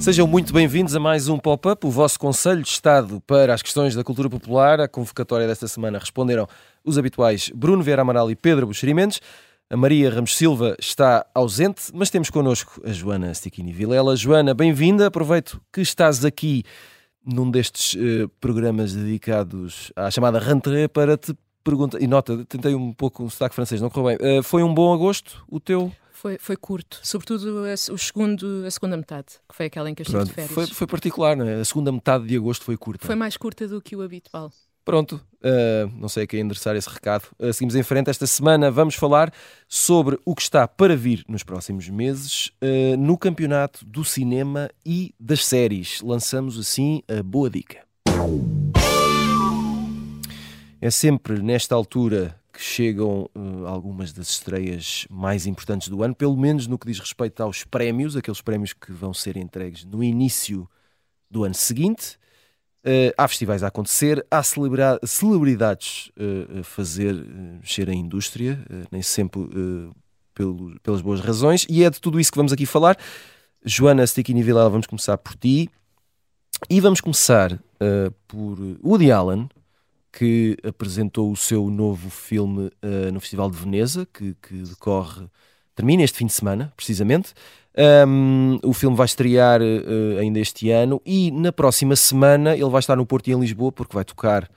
Sejam muito bem-vindos a mais um Pop-Up, o vosso Conselho de Estado para as questões da cultura popular. A convocatória desta semana responderam os habituais Bruno Vieira Amaral e Pedro Buxerimentos. A Maria Ramos Silva está ausente, mas temos connosco a Joana Stichini Vilela. Joana, bem-vinda. Aproveito que estás aqui num destes uh, programas dedicados à chamada rentrée para te perguntar. E nota, tentei um pouco um sotaque francês, não correu bem. Uh, foi um bom agosto o teu? Foi, foi curto, sobretudo a, o segundo, a segunda metade, que foi aquela em que eu estive de férias. Foi, foi particular, não é? A segunda metade de agosto foi curta. Foi mais curta do que o habitual. Pronto, uh, não sei a quem endereçar esse recado. Uh, seguimos em frente. Esta semana vamos falar sobre o que está para vir nos próximos meses uh, no campeonato do cinema e das séries. Lançamos assim a boa dica. É sempre nesta altura que chegam algumas das estreias mais importantes do ano, pelo menos no que diz respeito aos prémios, aqueles prémios que vão ser entregues no início do ano seguinte. Uh, há festivais a acontecer, há celebridades uh, a fazer mexer a indústria, nem sempre pelo, pelas boas razões, e é de tudo isso que vamos aqui falar. Joana Stickini Vilela, vamos começar por ti. E vamos começar por Woody Allen, que apresentou o seu novo filme no Festival de Veneza, que, que, decorre, termina este fim de semana, precisamente. Um, o filme vai estrear uh, ainda este ano e na próxima semana ele vai estar no Porto e em Lisboa, porque vai tocar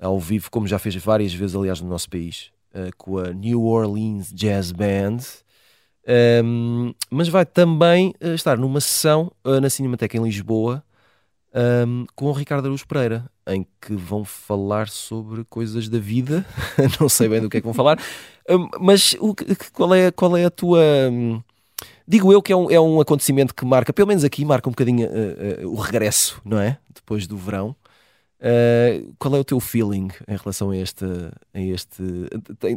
ao vivo, como já fez várias vezes, aliás, no nosso país, uh, com a New Orleans Jazz Band. Um, mas vai também estar numa sessão na Cinemateca em Lisboa um, com o Ricardo Araújo Pereira, em que vão falar sobre coisas da vida. não sei bem do que é que vão falar, mas o, qual, é, qual é a tua. Digo eu que é um, é um acontecimento que marca, pelo menos aqui, marca um bocadinho uh, uh, o regresso, não é? Depois do verão. Uh, qual é o teu feeling em relação a este? A este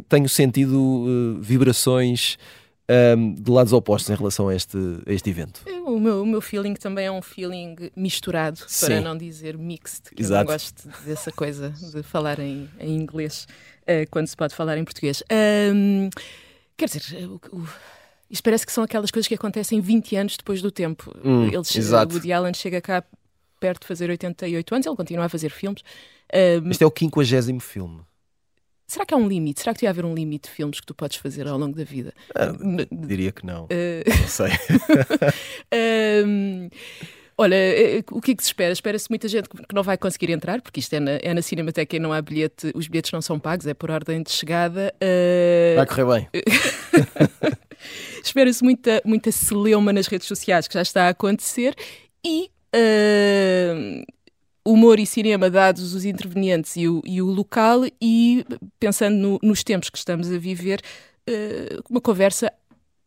tenho sentido vibrações um, de lados opostos em relação a este, a este evento? O meu, o meu feeling também é um feeling misturado, Sim. para não dizer mixed, que Exato. eu não gosto dessa coisa de falar em, em inglês uh, quando se pode falar em português. Um, quer dizer, o, o, isto parece que são aquelas coisas que acontecem 20 anos depois do tempo. Hum, Eles, exato. O Woody Allen chega cá perto de fazer 88 anos, ele continua a fazer filmes. Um, este é o 50 filme. Será que há um limite? Será que devia haver um limite de filmes que tu podes fazer ao longo da vida? Ah, diria que não. Uh... Não sei. um, olha, eh, o que é que se espera? Espera-se muita gente que não vai conseguir entrar, porque isto é na, é na Cinemateca e não há bilhete, os bilhetes não são pagos, é por ordem de chegada. Uh... Vai correr bem. Espera-se muita, muita celeuma nas redes sociais que já está a acontecer e. Uh, humor e cinema dados os intervenientes e o, e o local e pensando no, nos tempos que estamos a viver, uh, uma conversa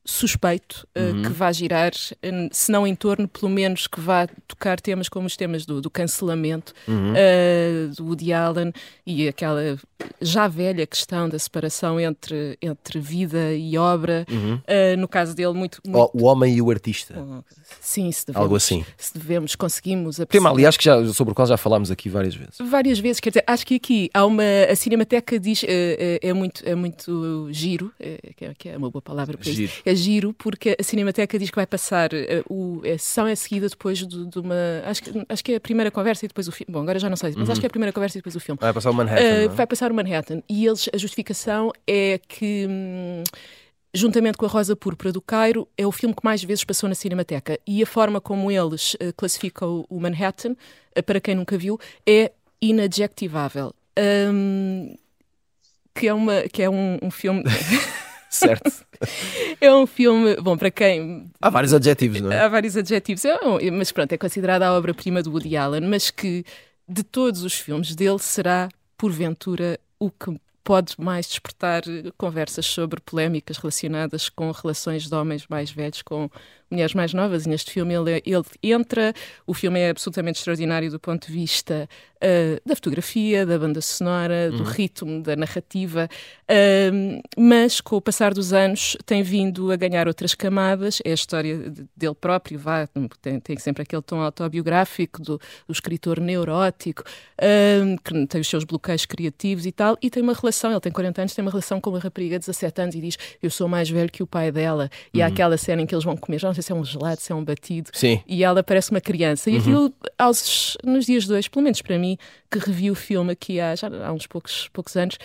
suspeito uh, uhum. que vá girar, uh, se não em torno, pelo menos que vá tocar temas como os temas do, do cancelamento, uhum. uh, do Woody Allen e aquela já velha questão da separação entre, entre vida e obra. Uhum. no caso dele, muito, muito... O, o, homem e o artista. Oh, sim, se devemos, Algo assim. Se devemos, conseguimos. Tema, aliás, que já, sobre o qual já falámos aqui várias vezes. Várias vezes, quer dizer, acho que aqui há uma. A Cinemateca diz. é, muito, é muito giro, é, que é uma boa palavra para giro. isso. É giro, porque a Cinemateca diz que vai passar, uh, o, a sessão é seguida depois de, de, uma. Acho que, acho que é a primeira conversa e depois o filme. Bom, agora já não sei, mas uhum. acho que é a primeira conversa e depois o filme. Vai passar o Manhattan. Uh? Vai passar o Manhattan. E eles, a justificação é que. Hum, juntamente com a Rosa Púrpura do Cairo, é o filme que mais vezes passou na Cinemateca. E a forma como eles uh, classificam o Manhattan, uh, para quem nunca viu, é inadjectivável. Um, que é, uma, que é um, um filme. certo. É um filme, bom, para quem. Há vários adjetivos, não é? Há vários adjetivos, é mas pronto, é considerada a obra-prima do Woody Allen, mas que de todos os filmes dele será, porventura, o que pode mais despertar conversas sobre polémicas relacionadas com relações de homens mais velhos com mulheres mais novas. E neste filme ele, ele entra, o filme é absolutamente extraordinário do ponto de vista uh, da fotografia, da banda sonora, do uhum. ritmo, da narrativa, uh, mas com o passar dos anos tem vindo a ganhar outras camadas. É a história dele próprio, vá, tem, tem sempre aquele tom autobiográfico do, do escritor neurótico, uh, que tem os seus bloqueios criativos e tal, e tem uma relação, ele tem 40 anos, tem uma relação com uma rapariga de 17 anos e diz: Eu sou mais velho que o pai dela. E há uhum. aquela cena em que eles vão comer, já não sei se é um gelado, se é um batido, Sim. e ela parece uma criança. E uhum. aquilo, aos, nos dias de hoje, pelo menos para mim, que revi o filme aqui há, já, há uns poucos, poucos anos,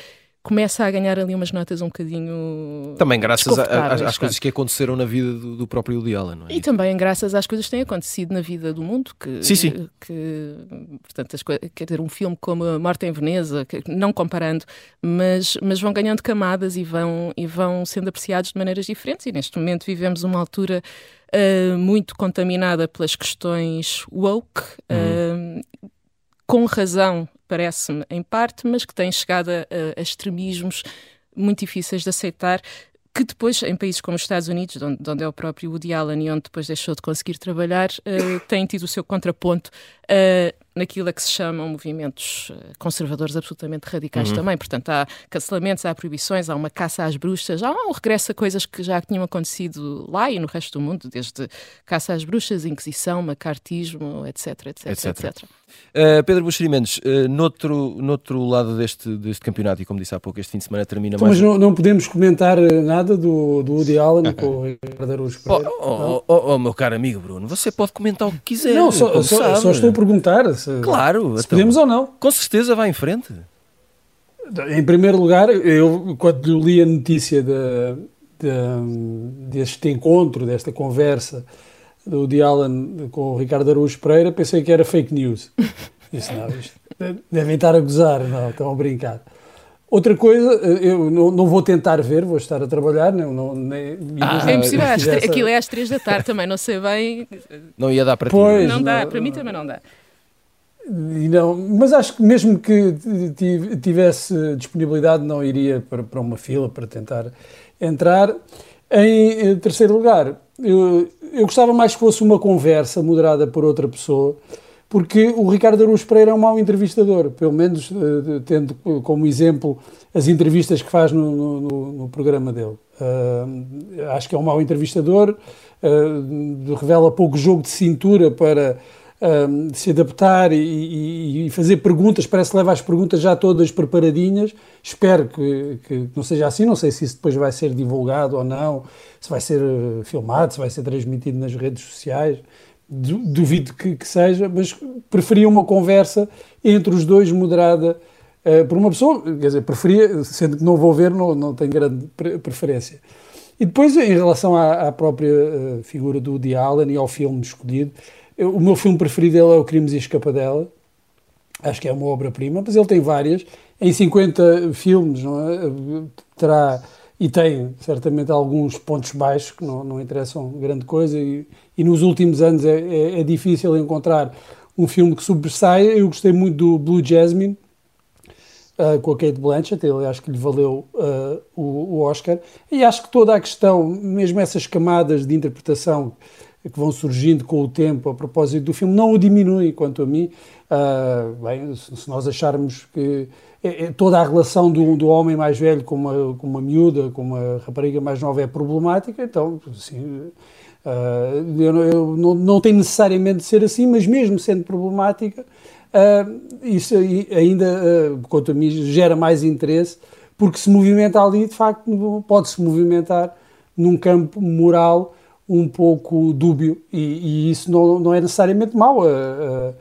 começa a ganhar ali umas notas um bocadinho. Também graças a, a, às coisas que aconteceram na vida do, do, próprio Woody Allen, não é? E também graças às coisas que têm acontecido na vida do mundo. Que, sim, sim. Que, portanto, as, quer dizer, um filme como A Morte em Veneza, que, não comparando, mas, mas vão ganhando camadas e vão, e vão sendo apreciados de maneiras diferentes. E neste momento vivemos uma altura. Uh, muito contaminada pelas questões woke, uhum. uh, com razão, parece-me, em parte, mas que tem chegado a, a extremismos muito difíceis de aceitar que depois, em países como os Estados Unidos, onde, onde, é o próprio Woody Allen e onde depois deixou de conseguir trabalhar, uh, tem tido o seu contraponto uh, naquilo a que se chamam movimentos eh, conservadores absolutamente radicais uhum. também. Portanto, há cancelamentos, há proibições, há uma caça às bruxas, há um regresso a coisas que já tinham acontecido lá e no resto do mundo, desde caça às bruxas, inquisição, macartismo, etc, etc, etc. etc. Uh, Pedro Buxeri Mendes, uh, noutro, noutro lado deste, deste campeonato, e como disse há pouco, este fim de semana termina então, mais... Mas não, não, podemos comentar nada do, do Woody Allen com o Ricardo Araújo Pereira? Oh, oh, oh, oh, meu caro amigo Bruno, você pode comentar o que quiser. Não, só, só, só estou a perguntar se, claro, se então, podemos ou não. Com certeza vai em frente. Em primeiro lugar, eu quando li a notícia de, de, deste encontro, desta conversa do Woody Allen com o Ricardo Araújo Pereira, pensei que era fake news. Disse, não, isto, devem estar a gozar, não, estão a brincar. Outra coisa, eu não, não, vou tentar ver, vou estar a trabalhar. Não, não, nem, ah, é impossível, aquilo é às três da tarde também, não sei bem. Não ia dar para pois, ti. Não, não dá, para mim também não dá. Não, mas acho que mesmo que tivesse disponibilidade, não iria para, para uma fila para tentar entrar. Em terceiro lugar, eu, eu gostava mais que fosse uma conversa moderada por outra pessoa, porque o Ricardo Araújo Pereira é um mau entrevistador, pelo menos uh, tendo como exemplo as entrevistas que faz no, no, no programa dele. Uh, acho que é um mau entrevistador, uh, revela pouco jogo de cintura para um, se adaptar e, e, e, fazer perguntas, parece que leva as perguntas já todas preparadinhas. Espero que, que, não seja assim, não sei se isso depois vai ser divulgado ou não, se vai ser eh, filmado, se vai ser transmitido nas redes sociais. Duvido que, que seja, mas preferia uma conversa entre os dois moderada uh, por uma pessoa, quer dizer, preferia, sendo que não vou ver, não, não tenho grande preferência. E depois, em relação à, à própria uh, figura do Woody Allen e ao filme escolhido, o meu filme preferido dele é O Crimes e Escapadela. Acho que é uma obra-prima, mas ele tem várias. Em 50 filmes, não é? Terá e tem certamente alguns pontos baixos que não, não interessam grande coisa. E, e nos últimos anos é, é, é, difícil encontrar um filme que sobressaia. Eu gostei muito do Blue Jasmine. Uh, com a Kate Blanchett, ele acho que lhe valeu uh, o, o Oscar, e acho que toda a questão, mesmo essas camadas de interpretação que vão surgindo com o tempo a propósito do filme não o diminuem, quanto a mim. Uh, bem, se nós acharmos que é, é, toda a relação do, do homem mais velho com uma, com uma miúda, com uma rapariga mais nova é problemática, então, assim, uh, eu, eu não, não tem necessariamente de ser assim, mas mesmo sendo problemática, uh, isso ainda, quanto a mim, gera mais interesse, porque se movimenta ali, de facto, pode-se movimentar num campo moral um pouco dúbio e, e isso não, não é necessariamente mau. A, a,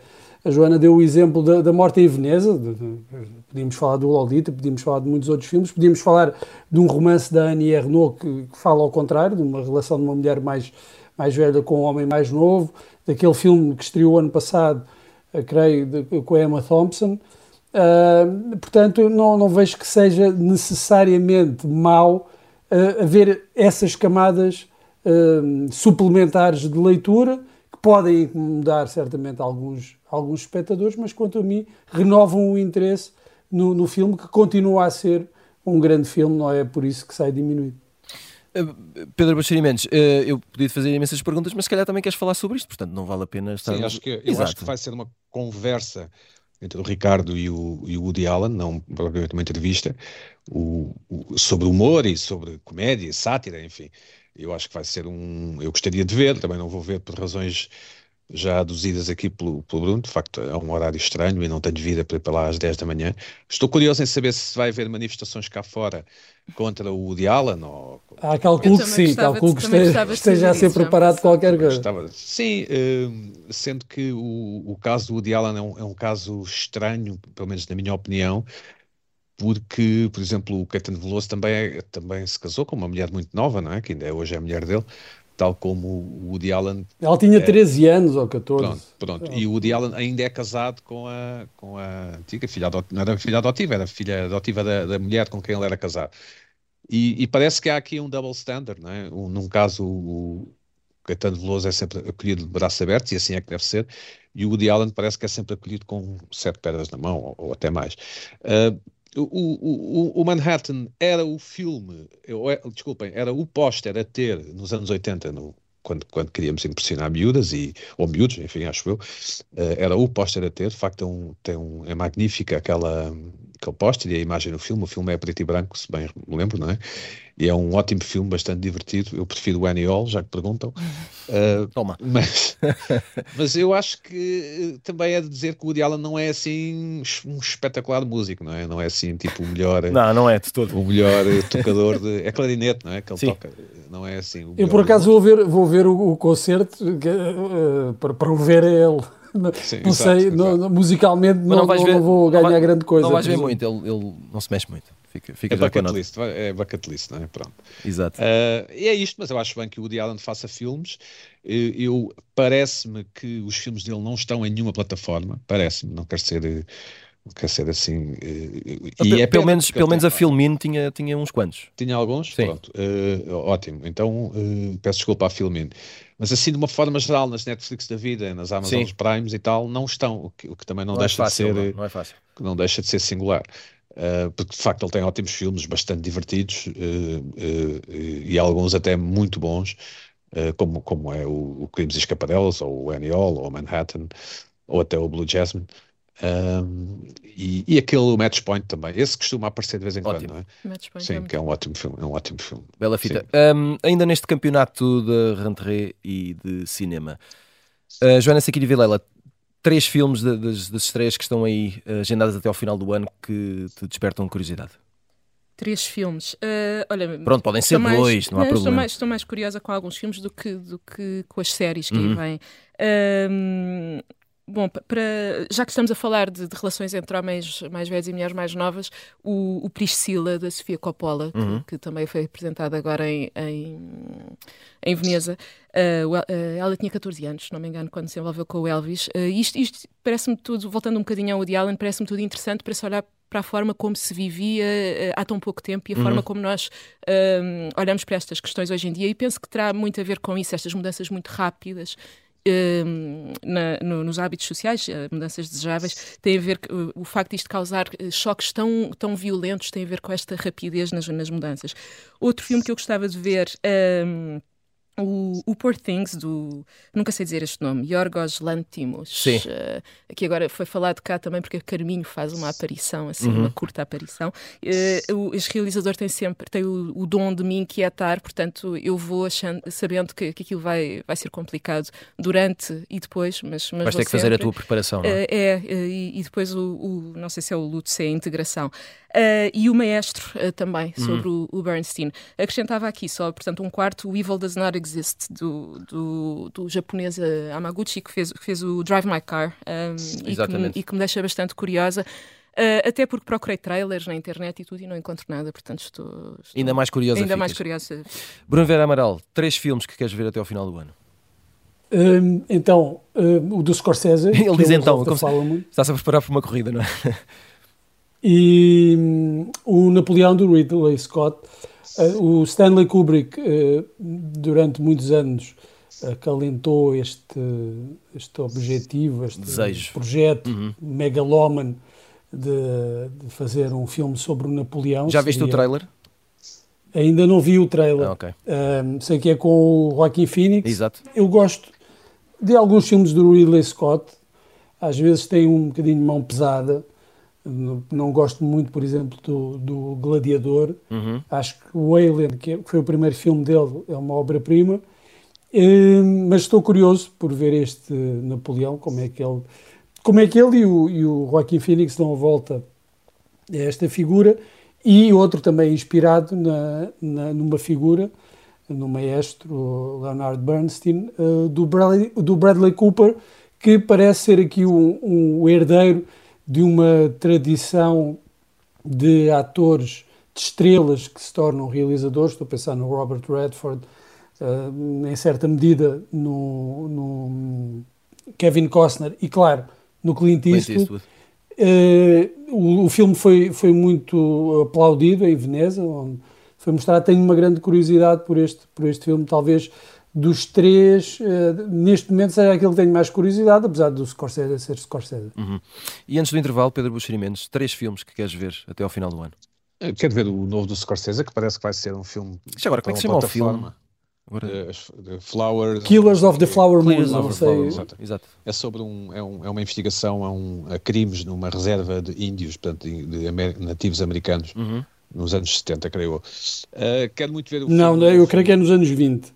a Joana deu o exemplo da, da Morte em Veneza, de, de, podíamos falar do Lolita, podíamos falar de muitos outros filmes, podíamos falar de um romance da Annie Ernaux que, que fala ao contrário, de uma relação de uma mulher mais, mais velha com um homem mais novo, daquele filme que estreou ano passado, creio, de, com a Emma Thompson. Uh, portanto, não, não vejo que seja necessariamente mau uh, haver essas camadas uh, suplementares de leitura que podem incomodar certamente alguns, alguns espectadores, mas quanto a mim renovam o interesse no, no filme que continua a ser um grande filme não é por isso que sai diminuído. Uh, Pedro Baixari Mendes, uh, eu podia te fazer imensas perguntas, mas se calhar também queres falar sobre isto, portanto não vale a pena estar. Sim, acho que, eu Exato. acho que vai ser uma conversa entre o Ricardo e o, e o Woody Allen, não propriamente uma entrevista, o, o, sobre humor e sobre comédia, sátira, enfim. Eu acho que vai ser um. Eu gostaria de ver, também não vou ver por razões já aduzidas aqui pelo, pelo Bruno, de facto é um horário estranho e não tenho vida para ir para lá às 10 da manhã. Estou curioso em saber se vai haver manifestações cá fora contra o Woody Allen. Ou... Ah, calculo que sim, calculo que esteja, esteja a ser preparado qualquer coisa. Estava, sim, uh, sendo que o, o caso do Woody Allen é um, é um caso estranho, pelo menos na minha opinião, porque, por exemplo, o Caetano Veloso também, é, também se casou com uma mulher muito nova, não é? Que ainda é, hoje é a mulher dele, tal como o Woody Allen. Ela tinha é, 13 anos ou 14. Pronto, pronto. E o Woody Allen ainda é casado com a, com a antiga filha adotiva, não era filha adotiva, era filha adotiva da, da mulher com quem ele era casado. E, e, parece que há aqui um double standard, não é? Um, num caso, o Caetano Veloso é sempre acolhido de braços abertos, e assim é que deve ser, e o Woody Allen parece que é sempre acolhido com sete pedras na mão, ou, ou até mais. Uh, o, o, o, Manhattan era o filme, eu, é, desculpem, era o póster a ter nos anos 80, no, quando, quando queríamos impressionar miúdas, e, ou miúdos, enfim, acho eu, uh, era o póster a ter, de facto é, um, tem um, é magnífica aquela, aquele póster e a imagem no filme, o filme é preto e branco, se bem me lembro, não é? E é um ótimo filme, bastante divertido. Eu prefiro o Annie Hall, já que perguntam. Uh, Toma. Mas, mas eu acho que eh, também é de dizer que o Woody Allen não é assim um espetacular músico, não é? Não é assim tipo o melhor. não, não é de todo. O melhor tocador de. É clarinete, não é? Que ele Sim. toca. Não é assim. eu por acaso vou ver, vou ver o, o concerto uh, para, para o ver ele. Sim, não exato, sei, exato. Não, musicalmente não, não, não, ver, não, vou ganhar vai, grande coisa. Não vais ver muito, ele, ele não se mexe muito. Fica, fica é bucket list, é bucket list, não é? Pronto. Exato. Uh, e é isto, mas eu acho bem que o Woody Allen faça filmes. Eu, parece-me que os filmes dele não estão em nenhuma plataforma, parece-me, não quer ser quer ser assim. Uh, e é pelo menos, pelo menos a Filmin tinha, tinha uns quantos. Tinha alguns? Sim. Pronto. Uh, ótimo. Então uh, peço desculpa à Filmin. Mas assim, de uma forma geral, nas Netflix da vida, nas Amazon Primes e tal, não estão, o que, o que também não, não é deixa é fácil, de ser. Não, não, é fácil. Não deixa de ser singular. Uh, porque de facto ele tem ótimos filmes, bastante divertidos e alguns até muito bons, como, como é o, o Crimes e Escapadelas, ou o Annie Hall, ou o Manhattan, ou até o Blue Jasmine. Um, e, e, aquele Match Point também, esse costuma aparecer de vez em ótimo. quando, não é? Sim, é que é um ótimo filme, é um ótimo filme. Bela fita. Um, ainda neste campeonato de rentrée e de cinema, uh, Joana Sequilho Vilela, três filmes de, das, das estreias que estão aí uh, agendadas até ao final do ano que te despertam curiosidade? Três filmes. Uh, olha, Pronto, podem ser mais, dois, não há problema. Estou mais, estou mais curiosa com alguns filmes do que, do que com as séries que uhum. aí vêm. Uh, Bom, para, já que estamos a falar de, de, relações entre homens mais velhos e mulheres mais novas, o, o Priscila da Sofia Coppola, uhum. que, que, também foi apresentado agora em, em, em Veneza, uh, ela tinha 14 anos, se não me engano, quando se envolveu com o Elvis. Uh, isto, isto parece-me tudo, voltando um bocadinho ao Woody Allen, parece-me tudo interessante para se olhar para a forma como se vivia uh, há tão pouco tempo e a uhum. forma como nós olhamos para estas questões hoje em dia. E penso que terá muito a ver com isso, estas mudanças muito rápidas na, no, nos hábitos sociais, eh, mudanças desejáveis, tem a ver com o facto de isto causar eh, choques tão, tão violentos, tem a ver com esta rapidez nas, nas mudanças. Outro filme que eu gostava de ver. Um, ehm, o, o Poor Things do. Nunca sei dizer este nome, Yorgos Lantimos. Sim. Uh, aqui agora foi falado cá também porque Carminho faz uma aparição, assim, uhum. uma curta aparição. Uh, o, este realizador tem sempre tem o, o, dom de me inquietar, portanto eu vou achando, sabendo que, que aquilo vai, vai ser complicado durante e depois, mas. mas ter que sempre. fazer a tua preparação, não é? Uh, é, e, e, depois o, o, Não sei se é o luto, se é a integração. E o Maestro também, uhum. sobre o, o, Bernstein. Acrescentava aqui só, portanto, um quarto, o Evil Does Not Exist, do, do, do japonês uh, Amaguchi, que fez, que fez o Drive My Car um, e, que me, e, que me, deixa bastante curiosa. Uh, até porque procurei trailers na internet e tudo e não encontro nada, portanto estou, estou ainda mais curiosa. Ainda ficas. mais curiosa. Bruno Vera Amaral, três filmes que queres ver até ao final do ano. Um, então, um, o do Scorsese. Ele diz então, está-se a preparar para uma corrida, não é? E um, o Napoleão do Ridley Scott, uh, o Stanley Kubrick, uh, durante muitos anos, acalentou este, este objetivo, este Desejo. projeto uhum. megalómano de, de fazer um filme sobre o Napoleão. Já viste Seria- o trailer? Ainda não vi o trailer. Ah, ok. Um, sei que é com o Joaquin Phoenix. Exato. Eu gosto de alguns filmes do Ridley Scott. Às vezes tem um bocadinho de mão pesada. Não, gosto muito, por exemplo, do, do Gladiador. Uhum. Acho que o Alien, que foi o primeiro filme dele, é uma obra-prima. Hum, mas estou curioso por ver este Napoleão, como é que ele, como é que ele e o, e o Joaquin Phoenix dão a volta a esta figura. E outro também inspirado na, na- numa figura, no maestro o Leonard Bernstein, eh, do, Bradley, do Bradley Cooper, que parece ser aqui um, um herdeiro de uma tradição de atores, de estrelas que se tornam realizadores. Estou a pensar no Robert Redford, eh, em certa medida no, no Kevin Costner e, claro, no Clint Clint Eastwood. Eastwood. Eh, o, o filme foi, foi muito aplaudido em Veneza, onde foi mostrado. Tenho uma grande curiosidade por este, por este filme, talvez dos três, eh, neste momento seja aquele que tenho mais curiosidade, apesar do Scorsese ser Scorsese. Uhum. E antes do intervalo, Pedro Buxeri Mendes, três filmes que queres ver até ao final do ano. Eu Quero ver o novo do Scorsese, que parece que vai ser um filme. Já agora, como é que se chama o filme? Agora, Uh, Flowers. Killers of the Flower Moon, não sei. Exato. Exato. É sobre um, é, um, é uma investigação a, um, a crimes numa reserva de índios, portanto, de, de amer- nativos americanos, Uhum. nos anos 70, creio eu. Uh, quero muito ver o Não, filme- eu creio que é nos anos 20.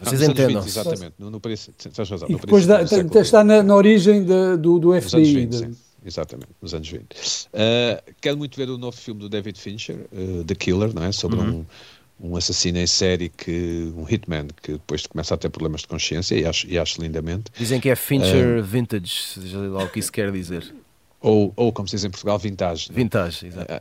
Vocês entendam. 20, exatamente, no, no preço, tens razão, E no depois século está na, na origem da- do, do Nos anos FBI. 20, da- sim. Exatamente, nos anos 20. Uh, quero muito ver o novo filme do David Fincher, uh, The Killer, não é? Sobre Uhum. um, um assassino em série, que, um hitman, que depois começa a ter problemas de consciência e acho, e acho lindamente. Dizem que é Fincher Vintage, seja lá o que isso quer dizer. Ou, ou como se diz em Portugal, vintage. é? Vintage, exato.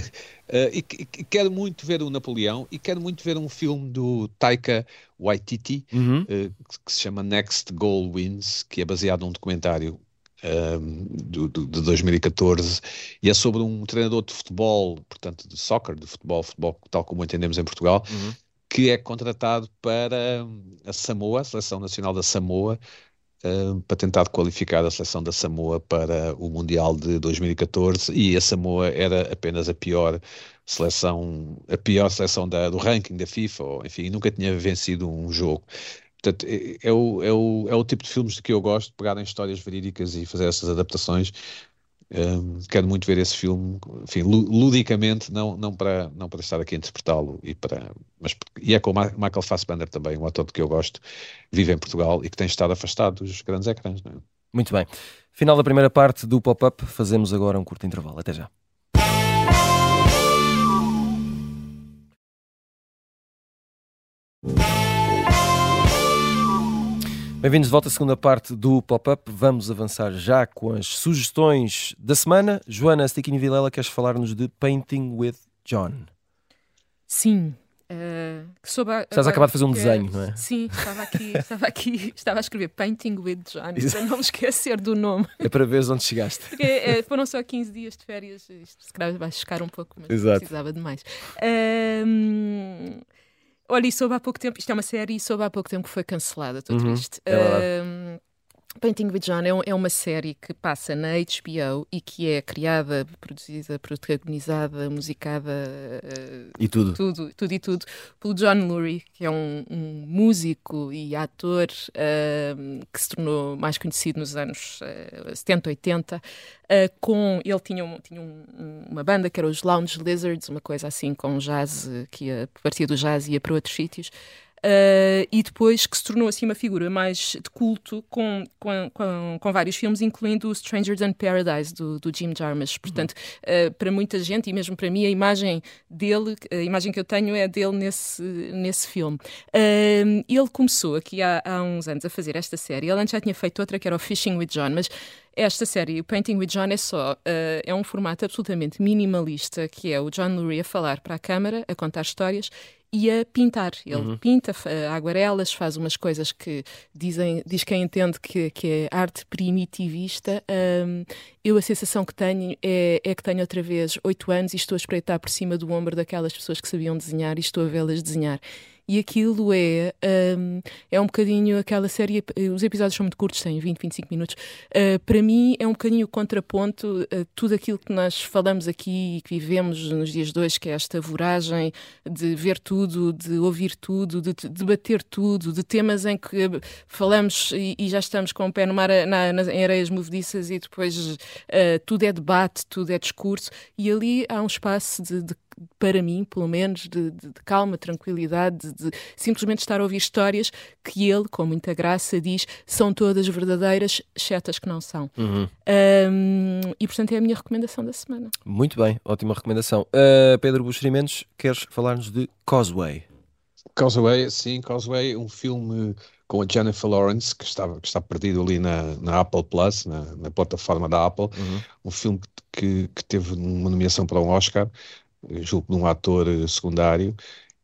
Uh, e, e- quero muito ver o Napoleão e quero muito ver um filme do Taika Waititi Uhum. uh, que, que se chama Next Goal Wins, que é baseado num documentário um, do, do- de 2014 e é sobre um treinador de futebol, portanto de soccer, de futebol, futebol tal como entendemos em Portugal, Uhum. que é contratado para hum, a Samoa, a Seleção Nacional da Samoa, para tentar qualificar a seleção da Samoa para o Mundial de 2014 e a Samoa era apenas a pior seleção, a pior seleção da- do ranking da FIFA, ou, enfim, nunca tinha vencido um jogo. Portanto, é, é o, é, o, é o tipo de filmes de que eu gosto, pegar em histórias verídicas e fazer essas adaptações. Hum, quero muito ver esse filme, enfim, lu- ludicamente, não, não, para, não para estar aqui a interpretá-lo, e, para, mas, e é com o Michael Fassbender também, um ator que eu gosto, vive em Portugal e que tem estado afastado dos grandes ecrãs. É? Muito bem. Final da primeira parte do pop-up, fazemos agora um curto intervalo. Até já. Bem-vindos de volta à segunda parte do pop-up. Vamos avançar já com as sugestões da semana. Joana Stickini Vilela, queres falar-nos de Painting with John? Sim. soube a- Estás a agora acabar de fazer um que- desenho, não é? Sim, estava aqui, estava aqui, estava a escrever Painting with John, para não me esquecer do nome. É para veres onde chegaste. Porque eh, foram só 15 dias de férias, isto se calhar vai chegar um pouco, mas Exato. precisava de mais. Ahm, olha, e soube há pouco tempo, isto é uma série e soube há pouco tempo que foi cancelada, estou Uhum, triste. é Painting with John é, um- é uma série que passa na HBO e que é criada, produzida, protagonizada, musicada, eh, E tudo. tudo, tudo e tudo, pelo John Lurie, que é um, um músico e ator ahm, que se tornou mais conhecido nos anos eh, 70, 80. ah, com, ele tinha, um- tinha um- um- uma banda que era os Lounge Lizards, uma coisa assim com jazz, eh, que ia, partia do jazz ia para outros sítios. Ah, e depois que se tornou assim uma figura mais de culto com, com, com, com vários filmes, incluindo o Strangers in Paradise do, do Jim Jarmusch. Portanto, ah, para muita gente e mesmo para mim, a imagem dele, a imagem que eu tenho é dele nesse, nesse filme. Ah, ele começou aqui há, há uns anos a fazer esta série. Ele antes já tinha feito outra que era o Fishing with John, mas esta série, o Painting with John, é só ah, é um formato absolutamente minimalista, que é o John Lurie a falar para a câmara, a contar histórias e a pintar. Ele pinta fa- aguarelas, faz umas coisas que dizem, diz quem entende que, que é arte primitivista. Ahm, eu a sensação que tenho é, é que tenho outra vez oito anos e estou a espreitar por cima do ombro daquelas pessoas que sabiam desenhar e estou a vê-las desenhar. E aquilo é, um, é um bocadinho aquela série, os episódios são muito curtos, têm 20, 25 minutos. Uh, para mim é um bocadinho o contraponto a tudo aquilo que nós falamos aqui e que vivemos nos dias de hoje, que é esta voragem de ver tudo, de ouvir tudo, de debater tudo, de temas em que falamos e, e já estamos com o pé no mar, na, nas, em areias movediças e depois uh, tudo é debate, tudo é discurso. E ali há um espaço de, de para mim, pelo menos, de, de, de calma, tranquilidade, de, de, simplesmente estar a ouvir histórias que ele, com muita graça, diz são todas verdadeiras, exceto as que não são. Uhum. Um, e, portanto, é a minha recomendação da semana. Muito bem, ótima recomendação. Uh, Pedro Buxerimentos, queres falar-nos de Causeway? Causeway, sim, Causeway, um filme com a Jennifer Lawrence, que está, que está perdido ali na, na Apple Plus, na, na plataforma da Apple, uhum. um filme que, que teve uma nomeação para um Oscar, julgo de um ator eh, secundário,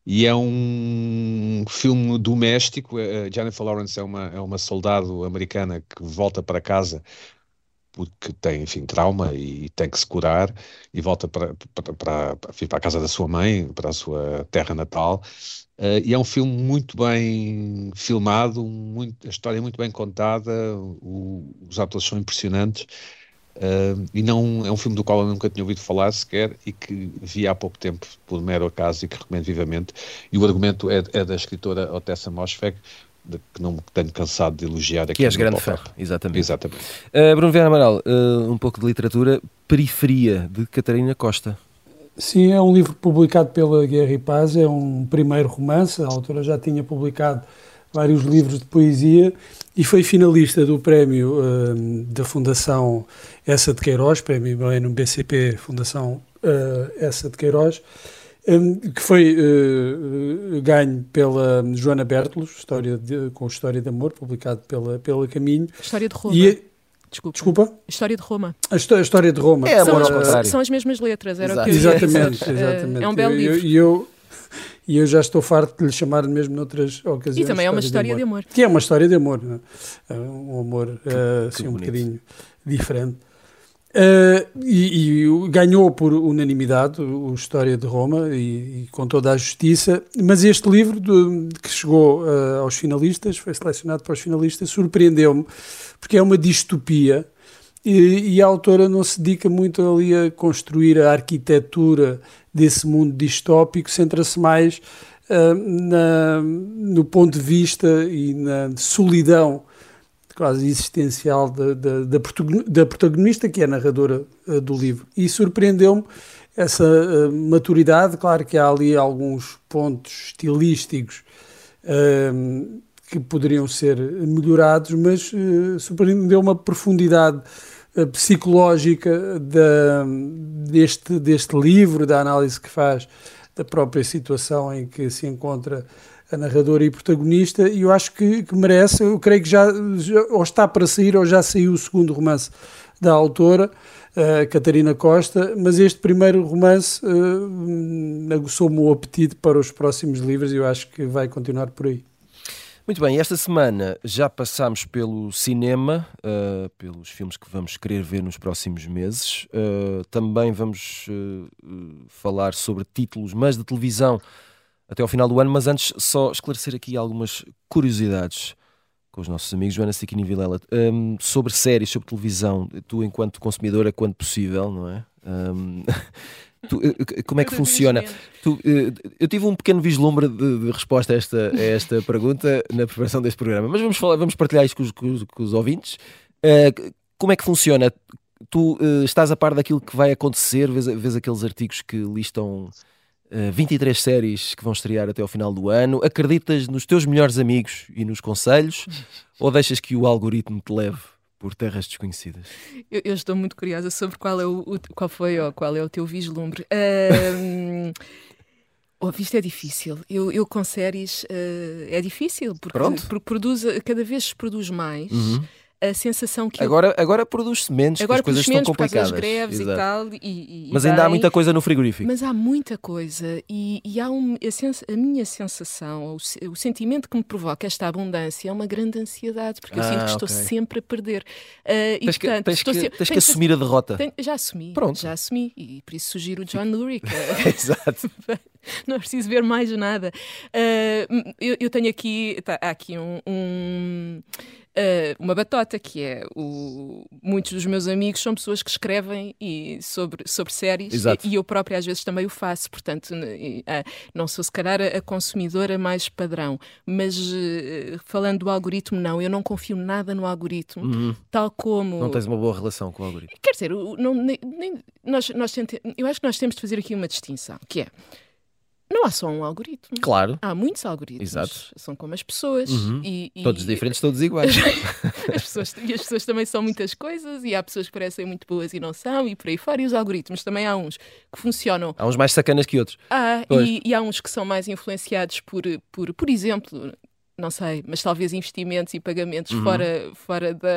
e é um filme doméstico. A Jennifer Lawrence é uma, é uma soldado americana que volta para casa porque tem, enfim, trauma e tem que se curar e volta para, para, para, para a casa da sua mãe, para a sua terra natal. Uh, e é um filme muito bem filmado, muito, a história é muito bem contada, o, os atores são impressionantes. Uh, e não é um filme do qual eu nunca tinha ouvido falar sequer e que vi há pouco tempo por mero acaso e que recomendo vivamente. E o argumento é, é da escritora Otessa Mosfeg, que não me tenho cansado de elogiar aqui. Que és grande fã, exatamente. exatamente. Uh, Bruno Vieira Amaral, uh, um pouco de literatura, Periferia, de Catarina Costa. Sim, é um livro publicado pela Guerra e Paz, é um primeiro romance, a autora já tinha publicado vários livros de poesia e foi finalista do prémio uh, da Fundação Essa de Queiroz, prémio no BCP Fundação uh, Essa de Queiroz, um, que foi uh, ganho pela Joana Bertelos, história de, com História de Amor, publicado pela, pela Caminho. História de Roma. E, Desculpa. Desculpa? História de Roma. A, a História de Roma. É amor ao contrário. São as mesmas letras, era Exato. o que eu Exatamente, exatamente. É um belo livro. E eu, eu, e eu já estou farto de lhe chamar mesmo noutras ocasiões. E também é uma história de amor. De amor. Que é uma história de amor, é? um amor uh, assim, um bocadinho diferente. Uh, e, e, ganhou por unanimidade o História de Roma e, e, com toda a justiça, mas este livro de, que chegou uh, aos finalistas, foi selecionado para os finalistas, surpreendeu-me, porque é uma distopia e, e, a autora não se dedica muito ali a construir a arquitetura desse mundo distópico, centra-se mais uh, na, no ponto de vista e na solidão quase existencial da, da, da, protagonista, que é a narradora uh, do livro. E surpreendeu-me essa uh, maturidade. Claro que há ali alguns pontos estilísticos uh, que poderiam ser melhorados, mas surpreendeu uma profundidade psicológica da, deste, deste livro, da análise que faz da própria situação em que se encontra a narradora e protagonista, e eu acho que, que merece, eu creio que já, já, ou está para sair ou já saiu o segundo romance da autora, uh, Catarina Costa, mas este primeiro romance uh, aguçou-me o apetite para os próximos livros e eu acho que vai continuar por aí. Muito bem, esta semana já passámos pelo cinema, uh, pelos filmes que vamos querer ver nos próximos meses. Uh, também vamos uh, falar sobre títulos, mas de televisão até ao final do ano. Mas antes, só esclarecer aqui algumas curiosidades com os nossos amigos, Joana Siquini Vilela, um, sobre séries, sobre televisão, tu enquanto consumidora, quanto possível, não é? Um, tu, eh, eh, como é que funciona? Tu, eh, eu tive um pequeno vislumbre de, de resposta a esta, a esta pergunta na preparação deste programa, mas vamos, falar, vamos partilhar isto com os, com os, com os ouvintes. Uh, como é que funciona? Tu uh, estás a par daquilo que vai acontecer, vês, vês aqueles artigos que listam 23 eh, séries que vão estrear até ao final do ano. Acreditas nos teus melhores amigos e nos conselhos ou deixas que o algoritmo te leve por terras desconhecidas? Eu, eu estou muito curiosa sobre qual, é o, qual foi ou qual é o teu vislumbre. Um... Oh, isto é difícil. Eu, eu com séries uh, é difícil porque, porque, produz, cada vez se produz mais. Uhum. A sensação que agora eu... agora produz-se menos agora as coisas estão complicadas. por greves Exato. e tal e, e, mas ainda bem, há muita coisa no frigorífico. Mas há muita coisa e, e há um, a, sens, a, minha sensação o, o, sentimento que me provoca esta abundância é uma grande ansiedade porque eu ah, sinto que estou okay. sempre a perder. Uh, tens, que, portanto, tens, que, sempre, tens que assumir a derrota. tenho, já assumi Pronto. já assumi e por isso sugiro o John Lurie Exato. Não preciso ver mais nada. Uh, eu, eu, tenho aqui tá, há aqui um, um Uh, uma batota, que é o... muitos dos meus amigos são pessoas que escrevem e sobre, sobre séries Exato. e eu própria às vezes também o faço, portanto uh, não sou se calhar a, consumidora mais padrão, mas uh, falando do algoritmo, não, eu não confio nada no algoritmo, uhum. tal como... Não tens uma boa relação com o algoritmo. Quer dizer, não, nem, nem, nós, nós tente... eu acho que nós temos de fazer aqui uma distinção, que é não há só um algoritmo. Claro. Há muitos algoritmos. Exato. São como as pessoas. Uhum. E, e... Todos diferentes, todos iguais. as pessoas, e as pessoas também são muitas coisas e há pessoas que parecem muito boas e não são e por aí fora. E os algoritmos também há uns que funcionam. Há uns mais sacanas que outros. Há, e, e, há uns que são mais influenciados por, por, por exemplo, não sei, mas talvez investimentos e pagamentos uhum. fora, fora da,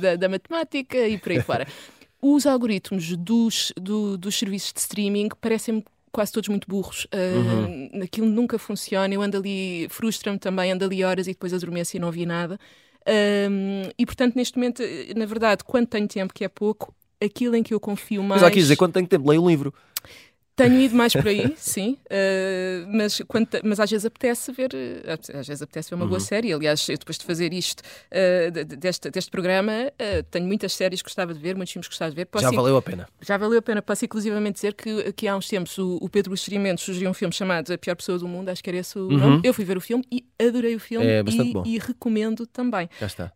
da, da matemática e por aí fora. Os algoritmos dos, do, dos serviços de streaming parecem-me quase todos muito burros. Uh, uhum. Aquilo nunca funciona. Eu ando ali, frustra-me também, ando ali horas e depois adormeço e não vi nada. Uh, e portanto, neste momento, na verdade, quando tenho tempo, que é pouco, aquilo em que eu confio mais. Mas há que dizer, quando tenho tempo, leio um livro. Tenho ido mais por aí, sim, uh, mas, quando, mas às vezes apetece ver, uh, às vezes apetece ver uma uhum. boa série. Aliás, depois de fazer isto, uh, deste, deste programa, tenho muitas séries que gostava de ver, muitos filmes que gostava de ver. Posso já valeu a pena. Já valeu a pena. Posso inclusivamente dizer que, que há uns tempos o, o Pedro Experimentos sugeriu um filme chamado A Pior Pessoa do Mundo, acho que era esse o uhum. nome. Eu fui ver o filme e adorei o filme é e, e, recomendo também. Já está.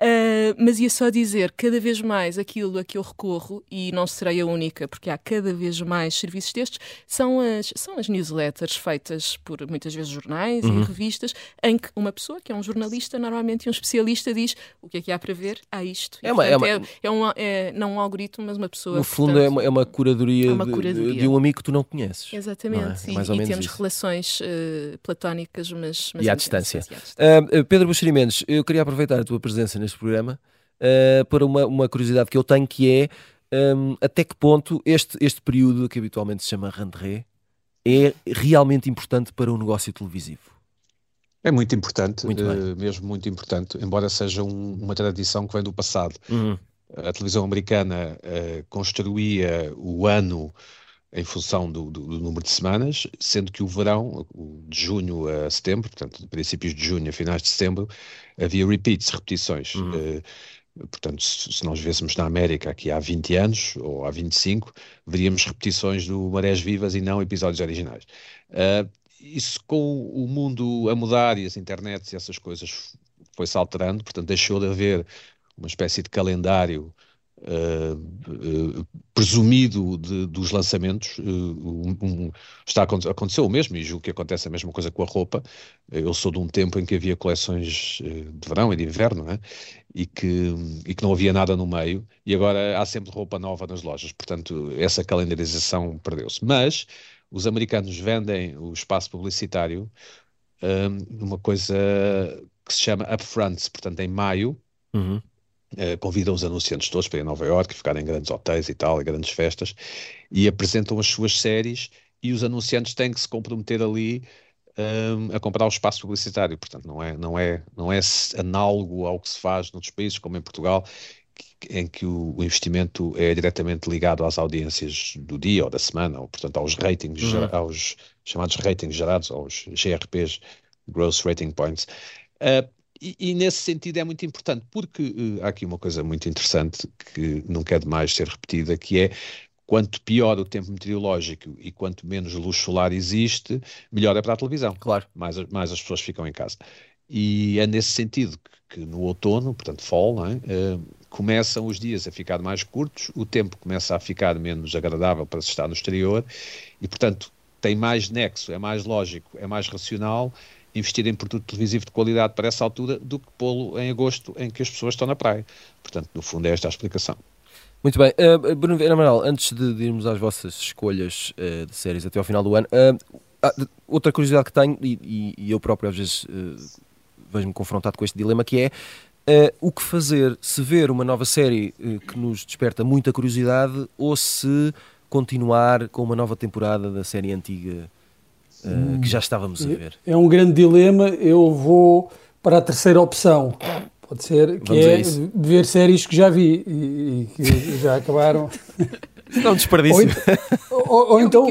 mas ia só dizer, cada vez mais aquilo a que eu recorro, e não serei a única, porque há cada vez mais serviços destes, são as, são as newsletters feitas por muitas vezes jornais uhum. e revistas, em que uma pessoa, que é um jornalista, normalmente um especialista, diz o que é que há para ver, há isto. É, uma, portanto, é, uma... é, é, um, é, não um algoritmo, mas uma pessoa. No fundo, portanto, é, uma, é uma curadoria, é uma curadoria. De, de, um amigo que tu não conheces. Exatamente. Não é? e, e temos isso. relações uh, platónicas, mas, mas e à distância. Uh, Pedro Buxeri Mendes, eu queria aproveitar a tua presença neste programa uh, para uma, uma curiosidade que eu tenho que é um, até que ponto este, este período que habitualmente se chama rentrée é realmente importante para o negócio televisivo? É muito importante, muito uh, mesmo muito importante, embora seja um, uma tradição que vem do passado. Uhum. A televisão americana uh, construía o ano em função do, do, do, número de semanas, sendo que o verão, de junho a setembro, portanto, de princípios de junho a finais de setembro, havia repeats, repetições. Uhum. Uh, Portanto, se nós vêssemos na América aqui há 20 anos ou há 25, veríamos repetições do Marés Vivas e não episódios originais. Uh, isso com o mundo a mudar e as internets e essas coisas foi-se alterando, portanto, deixou de haver uma espécie de calendário uh, presumido de, dos lançamentos. Uh, um, está, aconteceu o mesmo, e julgo que acontece a mesma coisa com a roupa. Eu sou de um tempo em que havia coleções de verão e de inverno, né? e, que, e que não havia nada no meio, e agora há sempre roupa nova nas lojas. Portanto, essa calendarização perdeu-se. Mas os americanos vendem o espaço publicitário um, numa coisa que se chama upfronts, portanto, em maio. Uhum Uh, convidam os anunciantes todos para ir a Nova York, ficar em grandes hotéis e tal, em grandes festas, e apresentam as suas séries e os anunciantes têm que se comprometer ali um, a comprar o espaço publicitário. Portanto, não é, não, é, não é análogo ao que se faz noutros países, como em Portugal, em que o, o, investimento é diretamente ligado às audiências do dia ou da semana, ou portanto aos ratings, uhum. aos chamados ratings gerados, aos GRPs, Gross Rating Points. Uh, e, e, nesse sentido é muito importante, porque uh, há aqui uma coisa muito interessante que não quer demais ser repetida, que é quanto pior o tempo meteorológico e quanto menos luz solar existe, melhor é para a televisão. Claro. Mais, mais as pessoas ficam em casa. E é nesse sentido que, que no outono, portanto fall, é? uh, começam os dias a ficar mais curtos, o tempo começa a ficar menos agradável para se estar no exterior e, portanto, tem mais nexo, é mais lógico, é mais racional investir em produto televisivo de qualidade para essa altura do que pô-lo em agosto, em que as pessoas estão na praia. Portanto, no fundo, é esta a explicação. Muito bem. Uh, Bruno Vieira Amaral, antes de, irmos às vossas escolhas uh, de séries até ao final do ano, uh, outra curiosidade que tenho, e, e, e, eu próprio às vezes vejo-me confrontado com este dilema, que é Uh, o que fazer? Se ver uma nova série uh, que nos desperta muita curiosidade ou se continuar com uma nova temporada da série antiga uh, hum, que já estávamos a ver? É um grande dilema. Eu vou para a terceira opção. Pode ser, que Vamos é ver séries que já vi e, e que já acabaram. É um desperdício. Ou, ou, ou é então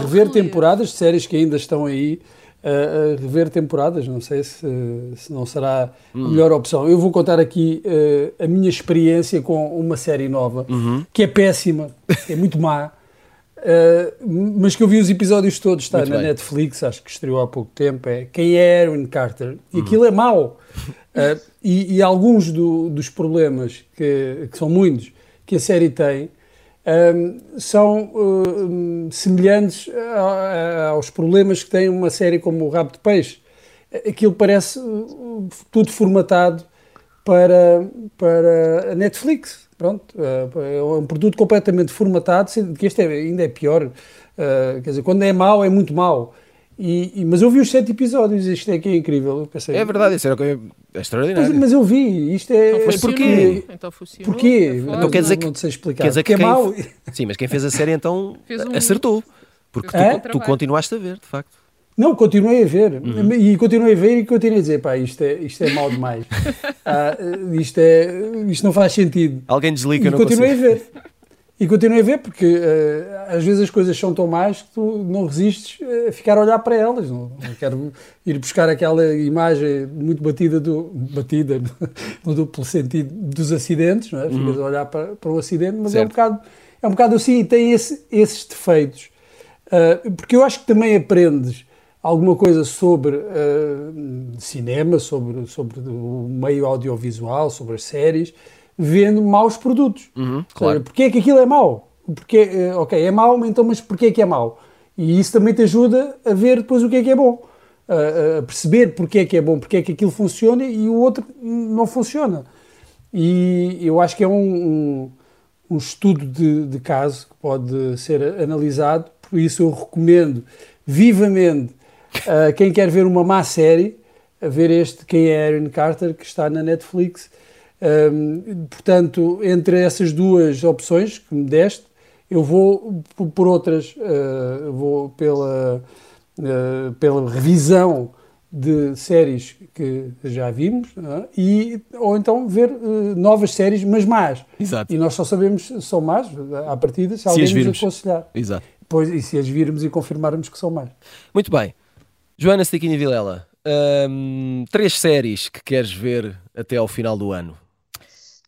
rever temporadas de séries que ainda estão aí a, rever temporadas. Não sei se, se não será hum. a melhor opção. Eu vou contar aqui uh, a minha experiência com uma série nova, uhum. que é péssima, é muito má. Uh, mas que eu vi os episódios todos, está Muito na bem. Netflix, acho que estreou há pouco tempo, é Quem é Aaron Carter? E uhum. aquilo é mau. Uh, e, e, alguns do, dos problemas, que, que, são muitos, que a série tem, um, são uh, semelhantes aos problemas que tem uma série como o Rabo de Peixe. Aquilo parece tudo formatado para, para a Netflix. Pronto, uh, é um produto completamente formatado, sendo que este é, ainda é pior. Uh, quer dizer, quando é mau, é muito mau. E, e, mas eu vi os sete episódios, isto é que é incrível. Pensei, é verdade, isso era é, é extraordinário. Mas, mas, eu vi, isto é. Então, mas porquê? Então porquê? Então quer dizer que. Não, sei explicar. Quer dizer que é mau. Sim, mas quem fez a série então um... acertou. Porque tu, tu, continuaste a ver, de facto. Não, continuei a ver. Uhum. E continuei a ver e continuei a dizer: pá, isto é, isto é mau demais. ah, isto, é, isto não faz sentido. Alguém desliga, e não continuei consigo. a ver. E continuei a ver, porque uh, às vezes as coisas são tão más que tu não resistes a ficar a olhar para elas. Não, não quero ir buscar aquela imagem muito batida, do, batida no duplo sentido dos acidentes, não é? Ficas uhum. a olhar para, para o acidente, mas é um bocado, é um bocado assim e tem esse, esses defeitos. Uh, porque eu acho que também aprendes alguma coisa sobre uh, cinema, sobre, sobre o meio audiovisual, sobre as séries vendo maus produtos. Uhum, claro. Porque é que aquilo é mau? Porque, eh, ok, é mau, então, mas porquê é que é mau? E isso também te ajuda a ver depois o que é que é bom. A, a perceber porque é que é bom, porque é que aquilo funciona e o outro não funciona. E eu acho que é um, um, um estudo de, de, caso que pode ser analisado, por isso eu recomendo vivamente a quem quer ver uma má série, ver este Quem é Aaron Carter, que está na Netflix um, portanto, entre essas duas opções que me deste, eu vou por outras, uh, vou pela, uh, pela revisão de séries que já vimos é? e, ou então ver uh, novas séries, mas más. Exato. E nós só sabemos se são más à partida se, se alguém nos aconselhar. Exato. Pois, e se as virmos e confirmarmos que são más. Muito bem. Joana Stiquini Vilela, um, três séries que queres ver até ao final do ano.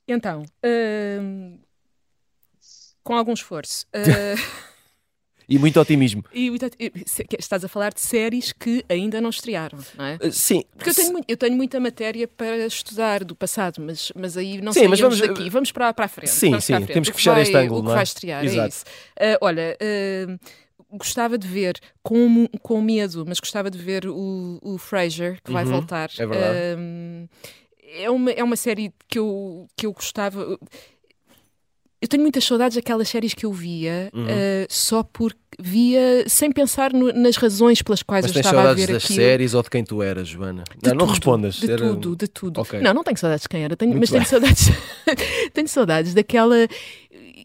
Então, uh, com algum esforço. Uh, e muito otimismo. E muito, estás a falar de séries que ainda não estrearam, não é? Uh, sim. Porque eu tenho, eu tenho, muita matéria para estudar do passado, mas, mas aí não sim, mas vamos daqui. Vamos para, para a frente. Sim, sim. Frente. Temos que fechar vai, este ângulo, O que é? vai estrear, é Exato. é isso. Uh, olha. Uh, gostava de ver com, com medo, mas gostava de ver o, o Fraser, que vai uhum, voltar. É verdade é uma, é uma série que eu, que eu gostava. Eu tenho muitas saudades daquelas séries que eu via uhum. uh, só porque via sem pensar no, nas razões pelas quais Mas eu estava a ver das séries ou de quem tu eras, Joana? não, não respondas. De Era... tudo, de tudo. Okay. Não, não tenho saudades de quem era, tenho, mas bem. tenho saudades, tenho saudades daquela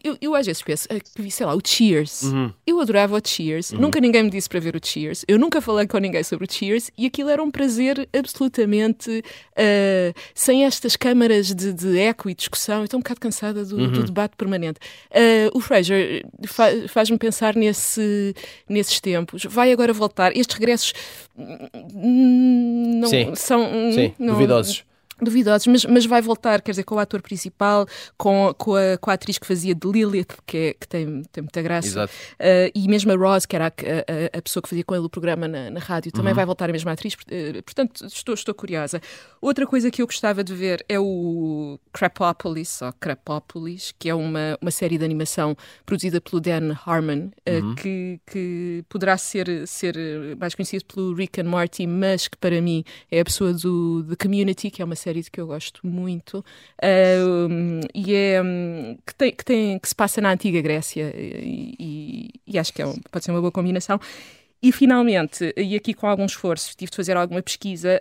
eu, eu às vezes penso, ah, sei lá, o Cheers. Uhum. Eu adorava o Cheers. Uhum. Nunca ninguém me disse para ver o Cheers. Eu nunca falei com ninguém sobre o Cheers e aquilo era um prazer absolutamente uh, sem estas câmaras de, de, eco e discussão. Eu estou um bocado cansada do, uhum. do debate permanente. Uh, o Fraser fa faz-me pensar nesse, nesses tempos. Vai agora voltar. Estes regressos não, Sim. são Sim, não, duvidosos duvidosos, mas, mas vai voltar, quer dizer, com o ator principal, com, com, a, com a atriz que fazia de Lilith, que, é, que tem, tem muita graça, uh, e mesmo a Rose, que era a, a, a, pessoa que fazia com ele o programa na, na rádio, também uhum. vai voltar a mesma atriz, uh, portanto, estou, estou curiosa. Outra coisa que eu gostava de ver é o Crapopolis, ou Crapopolis, que é uma, uma série de animação produzida pelo Dan Harmon, uh, uhum. que, que poderá ser, ser mais conhecido pelo Rick and Morty, mas que para mim é a pessoa do The Community, que é uma série que eu gosto muito uh, e é que, tem, que, tem, que se passa na antiga Grécia e, e, e acho que é pode ser uma boa combinação. E finalmente, e aqui com algum esforço, tive de fazer alguma pesquisa.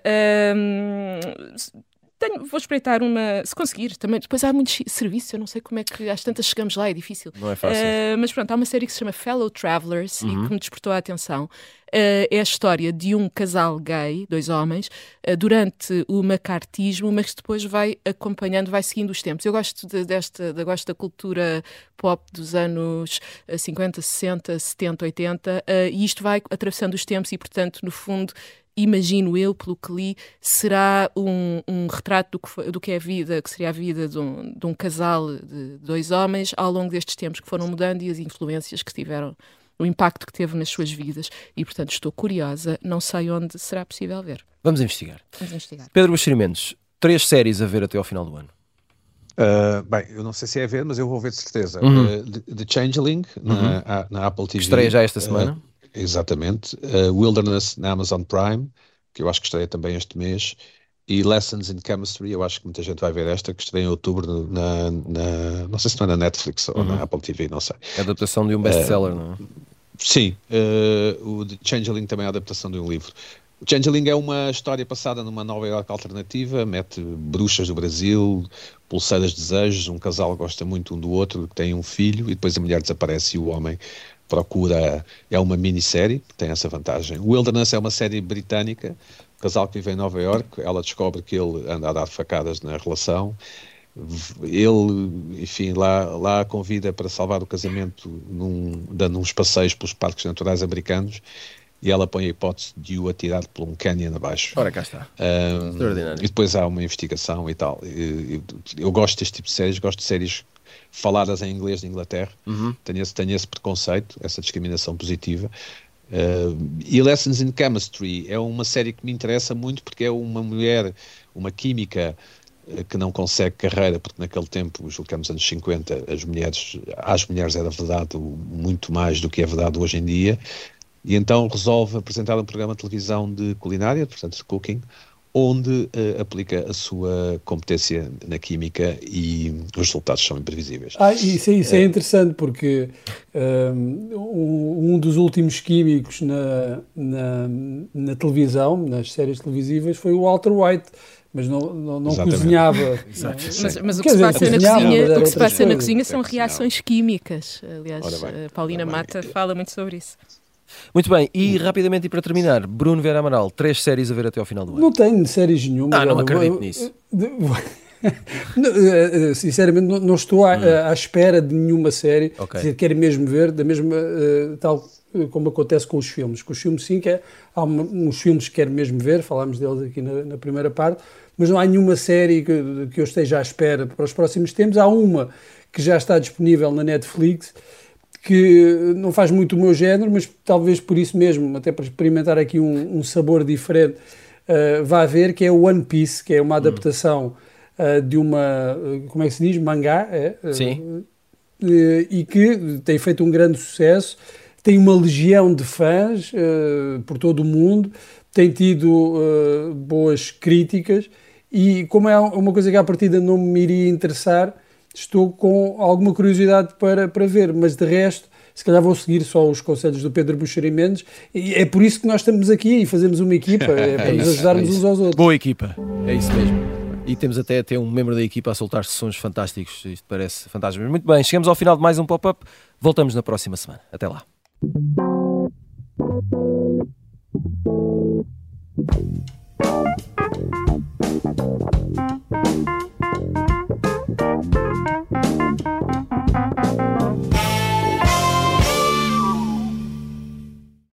Tenho, vou espreitar uma, se conseguir, também. Depois há muitos serviços, eu não sei como é que às tantas chegamos lá, é difícil. Não é fácil. Uh, mas pronto, há uma série que se chama Fellow Travelers uhum. e que me despertou a atenção. Uh, é a história de um casal gay, dois homens, uh, durante o macartismo, mas que depois vai acompanhando, vai seguindo os tempos. Eu gosto de, desta, de, gosto da cultura pop dos anos 50, 60, 70, 80, e isto vai atravessando os tempos e, portanto, no fundo, imagino eu, pelo que li, será um, um retrato do que, foi, do que é a vida, que seria a vida de um, de um casal de dois homens ao longo destes tempos que foram mudando e as influências que tiveram o impacto que teve nas suas vidas e, portanto, estou curiosa, não sei onde será possível ver. Vamos investigar. Vamos investigar. Pedro Bachirimentos, três séries a ver até ao final do ano. Uh, bem, eu não sei se é a ver, mas eu vou ver de certeza. Uhum. Uh, The, Changeling, uhum. na, na, Apple TV. Estreia já esta semana. Uh, exatamente. Wilderness, na Amazon Prime, que eu acho que estreia também este mês. E Lessons in Chemistry, eu acho que muita gente vai ver esta, que estreia em outubro na, na não sei se não é na Netflix ou uhum. na Apple TV, não sei. É a adaptação de um best-seller, não é? Sim, uh, o The Changeling também é a adaptação de um livro. O Changeling é uma história passada numa Nova York alternativa, mete bruxas do Brasil, pulseiras de desejos, um casal gosta muito um do outro, tem um filho, e depois a mulher desaparece e o homem procura. É uma minissérie, tem essa vantagem. O Wilderness é uma série britânica, casal que vive em Nova York, ela descobre que ele anda a dar facadas na relação ele, enfim, lá, lá a convida para salvar o casamento num, dando uns passeios pelos parques naturais americanos e ela põe a hipótese de o atirar por um canyon abaixo. Ora, cá está. Um, Extraordinário. E depois há uma investigação e tal. Eu, eu, gosto deste tipo de séries, gosto de séries faladas em inglês de Inglaterra. Uhum. Tenho, esse, tenho esse preconceito, essa discriminação positiva. Uh, e Lessons in Chemistry é uma série que me interessa muito porque é uma mulher, uma química eh, que não consegue carreira, porque naquele tempo, julgamos anos 50, as mulheres, às mulheres era verdade muito mais do que é verdade hoje em dia, e então resolve apresentar um programa de televisão de culinária, portanto de cooking, onde uh, aplica a sua competência na química e os resultados são imprevisíveis. Ah, isso, é, isso é, é interessante porque um, um, dos últimos químicos na, na, na, televisão, nas séries televisivas, foi o Walter White, mas não, não, não cozinhava. Mas, mas, o que se passa, na, cozinha, o que se passa na cozinha são reações químicas. Aliás, a Paulina Mata fala muito sobre isso. Muito bem, e rapidamente e para terminar, Bruno Vera Amaral, três séries a ver até ao final do ano. Não tenho séries nenhuma. Ah, não acredito nisso. Eh, eh, sinceramente, não, estou à, hum. à, espera de nenhuma série. Okay. Quero mesmo ver, da mesma uh, tal como acontece com os filmes. Com os filmes, sim, que é, há uma, uns filmes que quero mesmo ver, falámos deles aqui na, na primeira parte, mas não há nenhuma série que, que eu esteja à espera para os próximos tempos. Há uma que já está disponível na Netflix, que não faz muito o meu género, mas talvez por isso mesmo, até para experimentar aqui um, um sabor diferente, uh, vá ver, que é o One Piece, que é uma adaptação uh, de uma, como é que se diz, mangá, é? Sim. Uh, e que tem feito um grande sucesso, tem uma legião de fãs por todo o mundo, tem tido boas críticas, e como é uma coisa que à partida não me iria interessar, estou com alguma curiosidade para, para ver, mas de resto, se calhar vou seguir só os conselhos do Pedro Buxeri Mendes e é por isso que nós estamos aqui e fazemos uma equipa, é para é nos ajudarmos é uns aos outros. Boa equipa, é isso mesmo. E temos até, até um membro da equipa a soltar sessões fantásticos, isto parece fantástico. Muito bem, chegamos ao final de mais um pop-up, voltamos na próxima semana. Até lá.